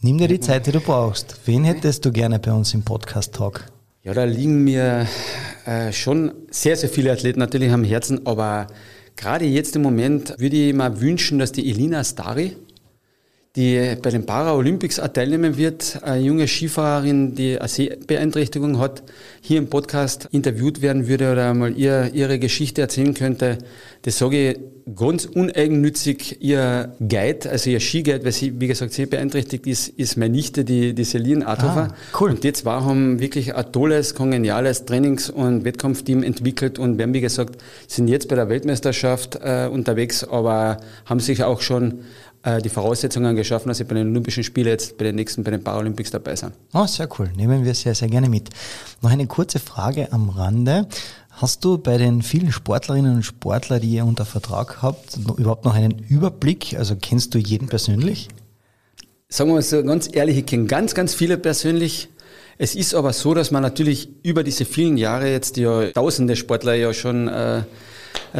Nimm dir die Zeit, die du brauchst. Wen hättest du gerne bei uns im Podcast Talk? Ja, da liegen mir äh, schon sehr, sehr viele Athleten natürlich am Herzen, aber gerade jetzt im Moment würde ich mir wünschen, dass die Elina Stari, die bei den Paralympics teilnehmen wird, eine junge Skifahrerin, die eine Sehbeeinträchtigung hat, hier im Podcast interviewt werden würde oder mal ihr, ihre Geschichte erzählen könnte. Das sage ich ganz uneigennützig. Ihr Guide, also ihr Skiguide, weil sie, wie gesagt, sehr beeinträchtigt ist, ist meine Nichte, die, die Celine Adhofer. Ah, cool. Und die zwei haben wirklich ein tolles, kongeniales Trainings- und Wettkampfteam entwickelt und wir haben, wie gesagt, sind jetzt bei der Weltmeisterschaft äh, unterwegs, aber haben sich auch schon äh, die Voraussetzungen geschaffen, dass sie bei den Olympischen Spielen jetzt bei den nächsten, bei den Paralympics dabei sind. Oh, sehr cool. Nehmen wir sehr, sehr gerne mit. Noch eine kurze Frage am Rande. Hast du bei den vielen Sportlerinnen und Sportlern, die ihr unter Vertrag habt, überhaupt noch einen Überblick? Also kennst du jeden persönlich? Sagen wir mal so ganz ehrlich, ich kenne ganz, ganz viele persönlich. Es ist aber so, dass man natürlich über diese vielen Jahre jetzt ja tausende Sportler ja schon äh,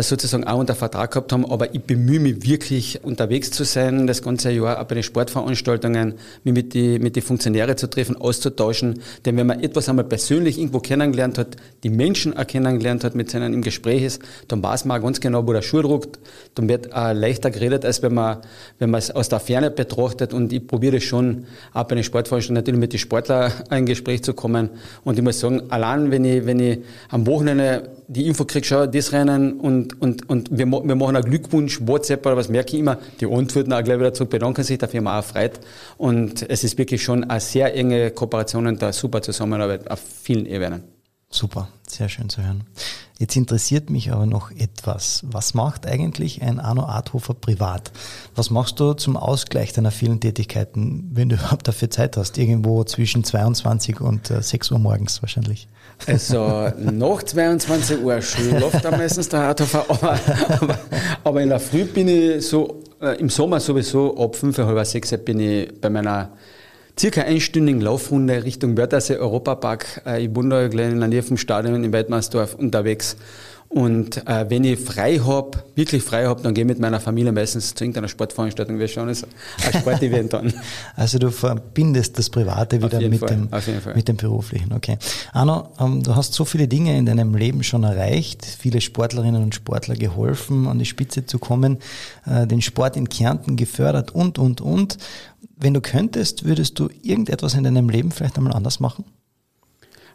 sozusagen auch unter Vertrag gehabt haben. Aber ich bemühe mich wirklich unterwegs zu sein, das ganze Jahr auch bei den Sportveranstaltungen, mich mit den mit die Funktionäre zu treffen, auszutauschen. Denn wenn man etwas einmal persönlich irgendwo kennengelernt hat, die Menschen auch kennengelernt hat, mit denen im Gespräch ist, dann weiß man auch ganz genau, wo der Schuh druckt. Dann wird auch leichter geredet, als wenn man, wenn man es aus der Ferne betrachtet. Und ich probiere schon, auch bei den Sportveranstaltungen natürlich mit den Sportlern ein Gespräch zu kommen. Und ich muss sagen, allein wenn ich, wenn ich am Wochenende die Info kriege, schau, das Rennen und, und, und wir, wir machen einen Glückwunsch, WhatsApp oder was merke ich immer, die antworten auch gleich wieder zurück, bedanken sich, der Firma auch freut. Und es ist wirklich schon eine sehr enge Kooperation und eine super Zusammenarbeit auf vielen Ebenen. Super, sehr schön zu hören. Jetzt interessiert mich aber noch etwas. Was macht eigentlich ein Arno Arthofer privat? Was machst du zum Ausgleich deiner vielen Tätigkeiten, wenn du <laughs> überhaupt dafür Zeit hast? Irgendwo zwischen 22 und 6 äh, Uhr morgens wahrscheinlich. Also nach 22 Uhr schläft da meistens der Arthofer, aber, aber, aber, in der Früh bin ich so, äh, im Sommer sowieso ab 5, halb 6 bin ich bei meiner circa einstündigen Laufrunde Richtung Wörthersee Europapark. Äh, wohne da in der Nähe vom Stadion in Weidmarsdorf unterwegs Und äh, wenn ich frei hab, wirklich frei hab, dann gehe ich mit meiner Familie meistens zu irgendeiner Sportveranstaltung. Wir schauen uns ein Sportevent an. <laughs> Also du verbindest das Private wieder mit Fall, dem, mit dem Beruflichen. Okay. Arno, ähm, du hast so viele Dinge in deinem Leben schon erreicht, viele Sportlerinnen und Sportler geholfen, an die Spitze zu kommen, äh, den Sport in Kärnten gefördert und, und, und. Wenn du könntest, würdest du irgendetwas in deinem Leben vielleicht einmal anders machen?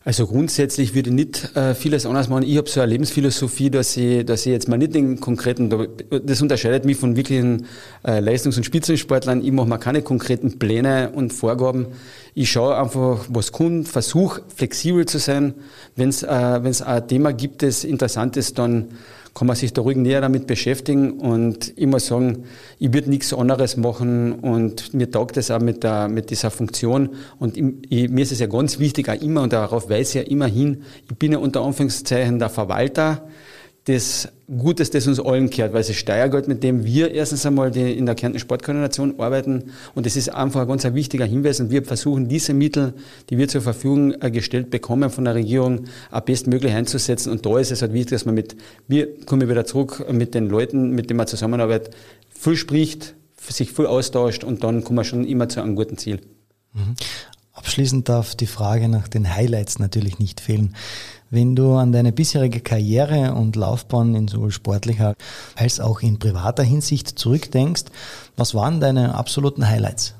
Also grundsätzlich würde ich nicht äh, vieles anders machen. Ich habe so eine Lebensphilosophie, dass ich, dass ich jetzt mal nicht den konkreten, das unterscheidet mich von wirklichen äh, Leistungs- und Spitzensportlern. Ich mache mir keine konkreten Pläne und Vorgaben. Ich schaue einfach, was kommt, versuche flexibel zu sein. Wenn es äh, ein Thema gibt, das interessant ist, dann kann man sich da ruhig näher damit beschäftigen und immer sagen, ich würde nichts anderes machen und mir taugt es auch mit, der, mit dieser Funktion. Und ich, mir ist es ja ganz wichtig, auch immer, und darauf weise ich ja immer hin, ich bin ja unter Anführungszeichen der Verwalter des Gutes, das uns allen gehört, weil es ist Steuergeld, mit dem wir erstens einmal in der Kärnten Sportkoordination arbeiten und das ist einfach ein ganz wichtiger Hinweis und wir versuchen diese Mittel, die wir zur Verfügung äh, gestellt bekommen von der Regierung, auch bestmöglich einzusetzen und da ist es halt wichtig, dass man mit, wir kommen wieder zurück, mit den Leuten, mit denen man zusammenarbeitet, viel spricht, sich viel austauscht und dann kommen wir schon immer zu einem guten Ziel. Mhm. Abschließend darf die Frage nach den Highlights natürlich nicht fehlen. Wenn du an deine bisherige Karriere und Laufbahn in sowohl sportlicher als auch in privater Hinsicht zurückdenkst, was waren deine absoluten Highlights?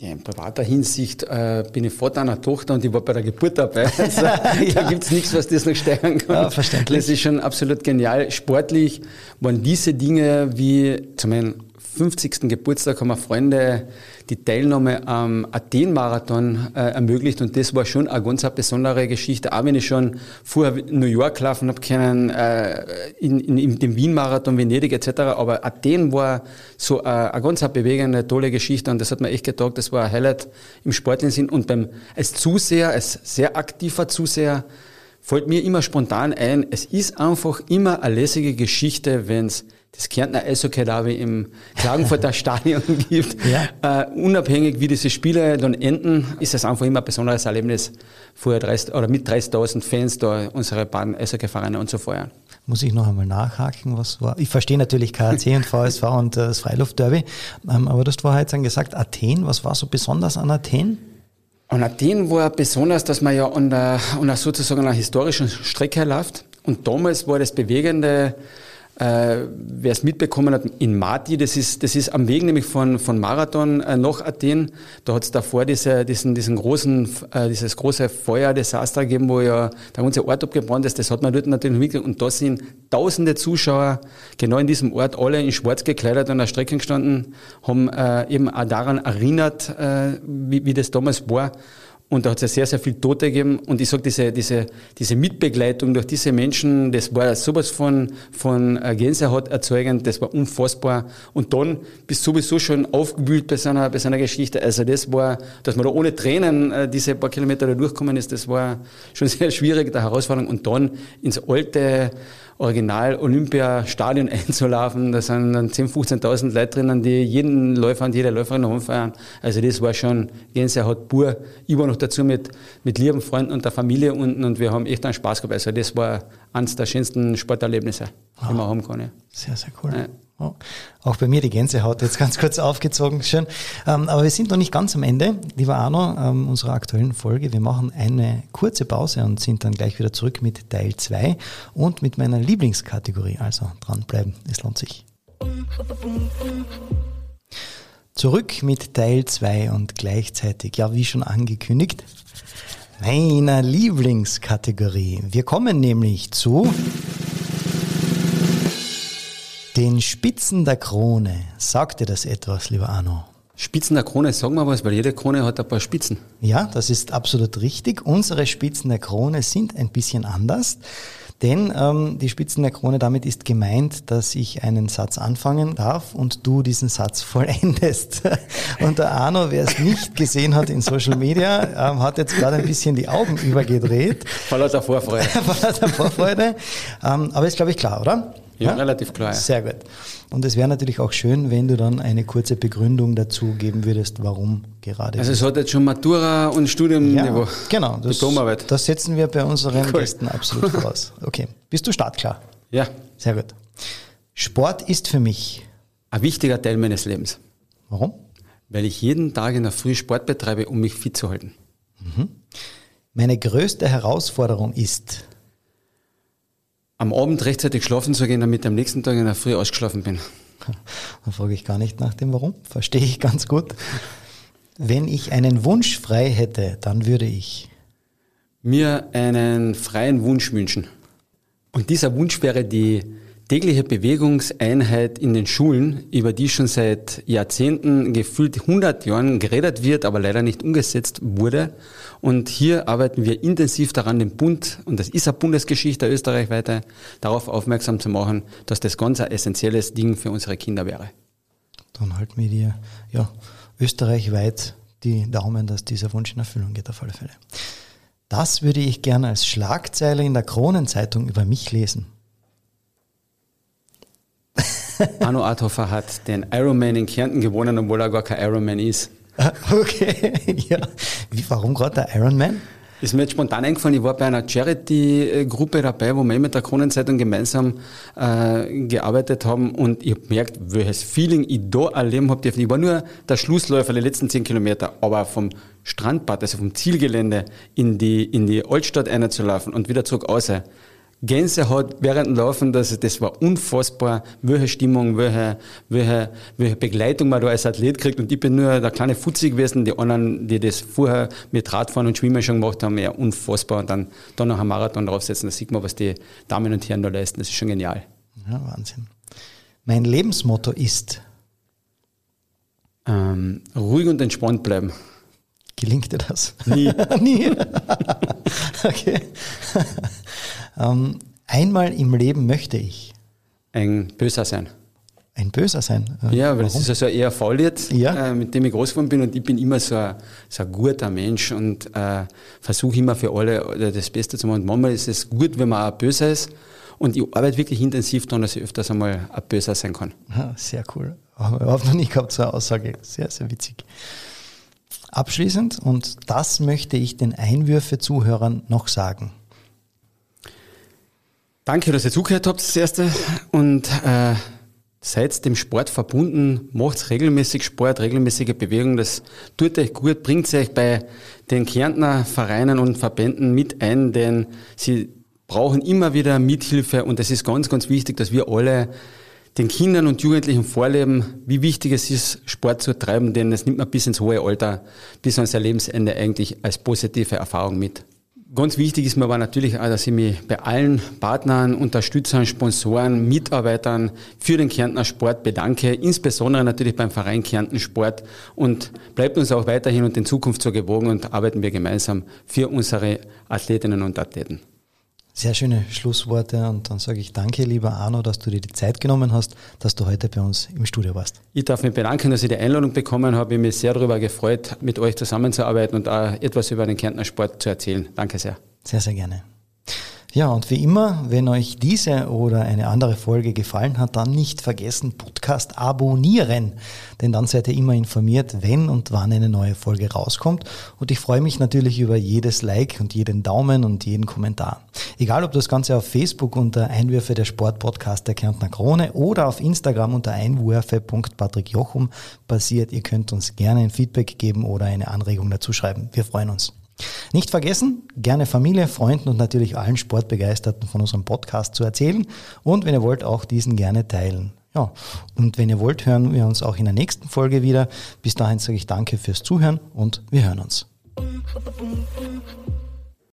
Ja, in privater Hinsicht äh, bin ich Vater einer Tochter und ich war bei der Geburt dabei. <laughs> Also, ja. Da gibt's nichts, was das noch steigern kann. Ja, verständlich. Das ist schon absolut genial. Sportlich waren diese Dinge wie zum einen 50. Geburtstag haben wir Freunde die Teilnahme am Athen-Marathon äh, ermöglicht. Und das war schon eine ganz eine besondere Geschichte, auch wenn ich schon vorher New York laufen habe können, äh, in, in, in dem Wien-Marathon, Venedig etc., aber Athen war so eine, eine ganz bewegende, tolle Geschichte. Und das hat mir echt getaugt, das war ein Highlight im sportlichen Sinn. Und beim, als Zuseher, als sehr aktiver Zuseher, fällt mir immer spontan ein, es ist einfach immer eine lässige Geschichte, wenn es das Kärntner Eishockey-Derby im Klagenfurter <laughs> Stadion gibt. Ja. Uh, unabhängig wie diese Spiele dann enden, ist es einfach immer ein besonderes Erlebnis, vorher 30, oder mit 30.000 Fans da unsere beiden Eishockey-Vereine und so feuern. Muss ich noch einmal nachhaken, was war? Ich verstehe natürlich KAC und VSV <laughs> und äh, das Freiluftderby, ähm, aber du hast vorher jetzt gesagt, Athen, was war so besonders an Athen? An Athen war besonders, dass man ja an der, an der sozusagen einer historischen Strecke läuft. Und damals war das Bewegende, äh, Wer es mitbekommen hat, in Mati, das ist, das ist am Weg nämlich von, von Marathon äh, nach Athen, da hat es davor diese, diesen, diesen großen, äh, dieses große Feuerdesaster gegeben, wo ja der ganze Ort abgebrannt ist, das hat man dort natürlich mitgekriegt. Und da sind tausende Zuschauer genau in diesem Ort, alle in schwarz gekleidet an der Strecke gestanden, haben äh, eben auch daran erinnert, äh, wie, wie das damals war. Und da hat es ja sehr, sehr viel Tote gegeben. Und ich sage, diese, diese, diese Mitbegleitung durch diese Menschen, das war sowas von, von äh, Gänsehaut erzeugend, das war unfassbar. Und dann bist du sowieso schon aufgewühlt bei seiner, bei seiner Geschichte. Also das war, dass man da ohne Tränen äh, diese paar Kilometer da durchkommen ist, das war schon <laughs> sehr schwierig, der Herausforderung. Und dann ins alte, Original-Olympiastadion <laughs> einzulaufen. Da sind dann 10.000, 15.000 Leute drinnen, die jeden Läufer und jede Läuferin rumfeiern. Also das war schon Gänsehaut pur. Ich war noch dazu mit, mit lieben Freunden und der Familie unten und wir haben echt einen Spaß gehabt. Also das war eines der schönsten Sporterlebnisse, die man haben kann. Ja. Sehr, sehr cool. Ja. Auch bei mir die Gänsehaut jetzt ganz kurz aufgezogen. Schön. Ähm, aber wir sind noch nicht ganz am Ende, lieber Arno, ähm, unserer aktuellen Folge. Wir machen eine kurze Pause und sind dann gleich wieder zurück mit Teil 2 und mit meiner Lieblingskategorie. Also dranbleiben, es lohnt sich. Zurück mit Teil 2 und gleichzeitig, ja, wie schon angekündigt, meiner Lieblingskategorie. Wir kommen nämlich zu den Spitzen der Krone. Sagt dir das etwas, lieber Arno? Spitzen der Krone, sagen wir was, weil jede Krone hat ein paar Spitzen. Ja, das ist absolut richtig. Unsere Spitzen der Krone sind ein bisschen anders. Denn ähm, die Spitzen der Krone, damit ist gemeint, dass ich einen Satz anfangen darf und du diesen Satz <laughs> vollendest. <laughs> Und der Arno, wer es nicht gesehen hat in Social Media, ähm, hat jetzt gerade ein bisschen die Augen übergedreht. Vor lauter Vorfreude. <laughs> Vor lauter Vorfreude. Ähm, aber ist, glaube ich, klar, oder? Ja, relativ klar. Ja. Sehr gut. Und es wäre natürlich auch schön, wenn du dann eine kurze Begründung dazu geben würdest, warum gerade. Also es hat jetzt schon Matura und Studiumniveau. ja, genau. Das, Diplomarbeit. das setzen wir bei unseren Cool. Gästen absolut <laughs> voraus. Okay. Bist du startklar? Ja, Sehr gut. Sport ist für mich. ein wichtiger Teil meines Lebens, Warum? weil ich jeden Tag in der Früh Sport betreibe, um mich fit zu halten. Meine größte Herausforderung ist. Am Abend rechtzeitig schlafen zu gehen, damit ich am nächsten Tag in der Früh ausgeschlafen bin. <laughs> Da frage ich gar nicht nach dem Warum. Verstehe ich ganz gut. Wenn ich einen Wunsch frei hätte, dann würde ich. Mir einen freien Wunsch wünschen. Und dieser Wunsch wäre die tägliche Bewegungseinheit in den Schulen, über die schon seit Jahrzehnten, gefühlt 100 Jahren geredet wird, aber leider nicht umgesetzt wurde. Und hier arbeiten wir intensiv daran, den Bund, und das ist eine Bundesgeschichte österreichweite, darauf aufmerksam zu machen, dass das ganz ein essentielles Ding für unsere Kinder wäre. Dann halten wir dir ja, österreichweit die Daumen, dass dieser Wunsch in Erfüllung geht, auf alle Fälle. Das würde ich gerne als Schlagzeile in der Kronenzeitung über mich lesen. <laughs> Arno Arthofer hat den Ironman in Kärnten gewonnen, obwohl er gar kein Ironman ist. Okay, <laughs> ja. Wie, warum gerade der Ironman? Ist mir jetzt spontan eingefallen, ich war bei einer Charity-Gruppe dabei, wo wir mit der Kronenzeitung gemeinsam äh, gearbeitet haben und ich habe gemerkt, welches Feeling ich da erleben habe dürfen. Ich war nur der Schlussläufer die letzten zehn Kilometer, aber vom Strandbad, also vom Zielgelände in die, in die Altstadt einzulaufen und wieder zurück raus. Gänsehaut während dem Laufen, das, das war unfassbar, welche Stimmung, welche, welche, welche Begleitung man da als Athlet kriegt. Und ich bin nur der kleine Fuzzi gewesen, die anderen, die das vorher mit Radfahren und Schwimmen schon gemacht haben, ja unfassbar. Und dann, dann noch einen Marathon draufsetzen, da sieht man, was die Damen und Herren da leisten. Das ist schon genial. Ja, Wahnsinn. Mein Lebensmotto ist, Ähm, ruhig und entspannt bleiben. gelingt dir das? Nie. <laughs> Nie. <laughs> <laughs> okay. ähm, einmal im Leben möchte ich Ein Böser sein. ein Böser sein. Äh, Ja, weil warum? das ist also eher Faullied, Ja. äh, mit dem ich groß geworden bin und ich bin immer so ein, so ein guter Mensch und äh, versuche immer für alle äh, das Beste zu machen. Und manchmal ist es gut, wenn man auch böser ist und ich arbeite wirklich intensiv daran, dass ich öfters einmal ein Böser sein kann. Ja, sehr cool. Haben wir überhaupt noch nicht gehabt, so eine Aussage. Sehr, sehr witzig. Abschließend, und das möchte ich den Einwürfe-Zuhörern noch sagen. Danke, dass ihr zugehört habt, das Erste. Und äh, seid dem Sport verbunden, macht regelmäßig Sport, regelmäßige Bewegung. Das tut euch gut, bringt euch bei den Kärntner Vereinen und Verbänden mit ein, denn sie brauchen immer wieder Mithilfe und es ist ganz, ganz wichtig, dass wir alle den Kindern und Jugendlichen vorleben, wie wichtig es ist, Sport zu treiben, denn es nimmt man bis ins hohe Alter, bis an sein Lebensende eigentlich als positive Erfahrung mit. Ganz wichtig ist mir aber natürlich auch, dass ich mich bei allen Partnern, Unterstützern, Sponsoren, Mitarbeitern für den Kärntner Sport bedanke, insbesondere natürlich beim Verein Kärnten Sport und bleibt uns auch weiterhin und in Zukunft so gewogen und arbeiten wir gemeinsam für unsere Athletinnen und Athleten. Sehr schöne Schlussworte und dann sage ich danke, lieber Arno, dass du dir die Zeit genommen hast, dass du heute bei uns im Studio warst. Ich darf mich bedanken, dass ich die Einladung bekommen habe. Ich habe mich sehr darüber gefreut, mit euch zusammenzuarbeiten und auch etwas über den Kärntner Sport zu erzählen. Danke sehr. Sehr, sehr gerne. Ja, und wie immer, wenn euch diese oder eine andere Folge gefallen hat, dann nicht vergessen, Podcast abonnieren. Denn dann seid ihr immer informiert, wenn und wann eine neue Folge rauskommt. Und ich freue mich natürlich über jedes Like und jeden Daumen und jeden Kommentar. Egal, ob das Ganze auf Facebook unter Einwürfe der Sportpodcast der Kärntner Krone oder auf Instagram unter einwürfe.patrickjochum passiert. Ihr könnt uns gerne ein Feedback geben oder eine Anregung dazu schreiben. Wir freuen uns. Nicht vergessen, gerne Familie, Freunden und natürlich allen Sportbegeisterten von unserem Podcast zu erzählen und wenn ihr wollt, auch diesen gerne teilen. Ja, und wenn ihr wollt, hören wir uns auch in der nächsten Folge wieder. Bis dahin sage ich danke fürs Zuhören und wir hören uns.